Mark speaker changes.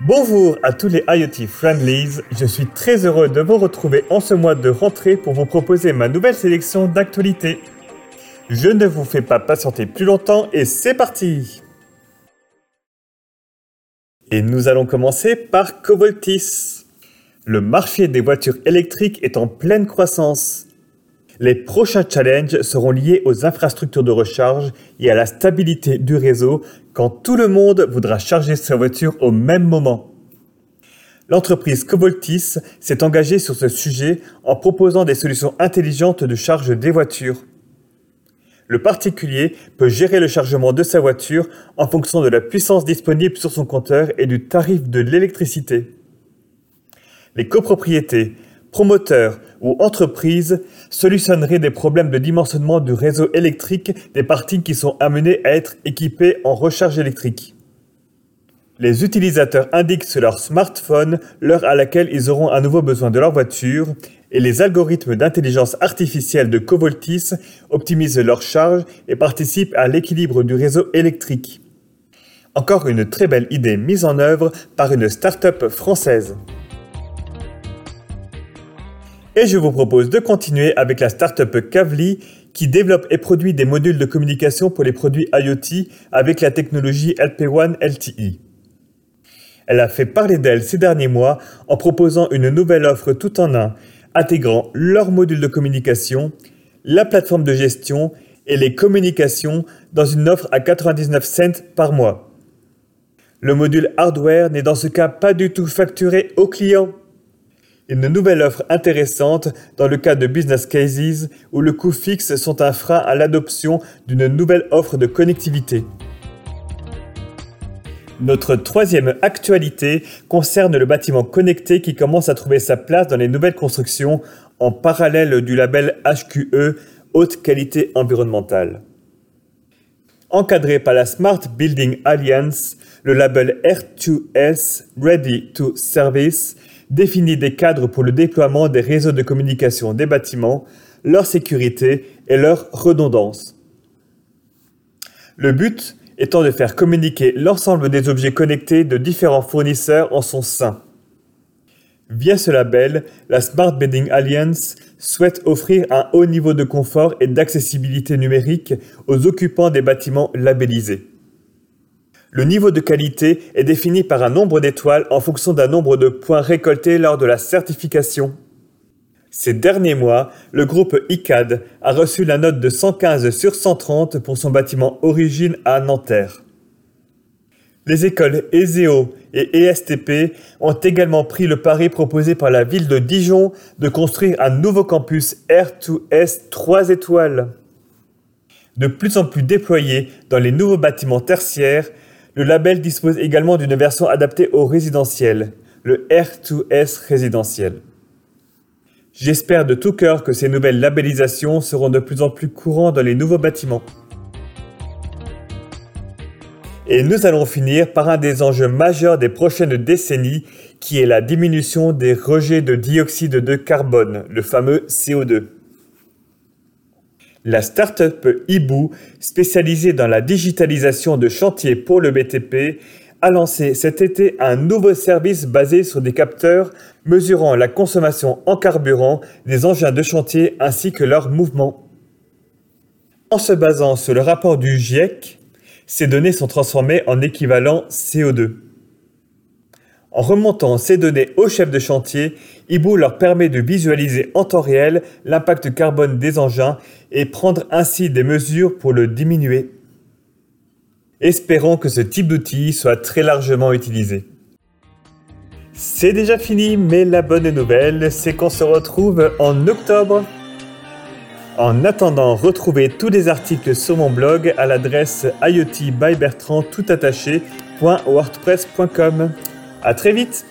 Speaker 1: Bonjour à tous les IoT Friendlies, je suis très heureux de vous retrouver en ce mois de rentrée pour vous proposer ma nouvelle sélection d'actualités. Je ne vous fais pas patienter plus longtemps et c'est parti Et nous allons commencer par Covoltis. Le marché des voitures électriques est en pleine croissance. Les prochains challenges seront liés aux infrastructures de recharge et à la stabilité du réseau quand tout le monde voudra charger sa voiture au même moment. L'entreprise Covoltis s'est engagée sur ce sujet en proposant des solutions intelligentes de charge des voitures. Le particulier peut gérer le chargement de sa voiture en fonction de la puissance disponible sur son compteur et du tarif de l'électricité. Les copropriétés, promoteurs ou entreprises solutionneraient des problèmes de dimensionnement du réseau électrique des parties qui sont amenées à être équipées en recharge électrique. Les utilisateurs indiquent sur leur smartphone l'heure à laquelle ils auront à nouveau besoin de leur voiture et les algorithmes d'intelligence artificielle de Covoltis optimisent leur charge et participent à l'équilibre du réseau électrique. Encore une très belle idée mise en œuvre par une start-up française. Et je vous propose de continuer avec la startup Kavli qui développe et produit des modules de communication pour les produits IoT avec la technologie LP1 LTE. Elle a fait parler d'elle ces derniers mois en proposant une nouvelle offre tout en un, intégrant leur module de communication, la plateforme de gestion et les communications dans une offre à 99 cents par mois. Le module hardware n'est dans ce cas pas du tout facturé au client. Une nouvelle offre intéressante dans le cas de business cases où le coût fixe sont un frein à l'adoption d'une nouvelle offre de connectivité. Notre troisième actualité concerne le bâtiment connecté qui commence à trouver sa place dans les nouvelles constructions en parallèle du label HQE Haute Qualité Environnementale. Encadré par la Smart Building Alliance, le label R2S Ready to Service définit des cadres pour le déploiement des réseaux de communication des bâtiments, leur sécurité et leur redondance. Le but étant de faire communiquer l'ensemble des objets connectés de différents fournisseurs en son sein. Via ce label, la Smart Building Alliance souhaite offrir un haut niveau de confort et d'accessibilité numérique aux occupants des bâtiments labellisés. Le niveau de qualité est défini par un nombre d'étoiles en fonction d'un nombre de points récoltés lors de la certification. Ces derniers mois, le groupe ICAD a reçu la note de 115 sur 130 pour son bâtiment Origine à Nanterre. Les écoles ESEO et ESTP ont également pris le pari proposé par la ville de Dijon de construire un nouveau campus R2S 3 étoiles. De plus en plus déployé dans les nouveaux bâtiments tertiaires, le label dispose également d'une version adaptée au résidentiel, le R2S résidentiel. J'espère de tout cœur que ces nouvelles labellisations seront de plus en plus courantes dans les nouveaux bâtiments. Et nous allons finir par un des enjeux majeurs des prochaines décennies, qui est la diminution des rejets de dioxyde de carbone, le fameux CO2. La start-up Ibu, spécialisée dans la digitalisation de chantiers pour le BTP, a lancé cet été un nouveau service basé sur des capteurs mesurant la consommation en carburant des engins de chantier ainsi que leur mouvement. En se basant sur le rapport du GIEC, ces données sont transformées en équivalent CO2. En remontant ces données au chef de chantier, Ibu leur permet de visualiser en temps réel l'impact carbone des engins et prendre ainsi des mesures pour le diminuer. Espérons que ce type d'outil soit très largement utilisé. C'est déjà fini, mais la bonne nouvelle, c'est qu'on se retrouve en octobre. En attendant, retrouvez tous les articles sur mon blog à l'adresse iotbybertrand tout À très vite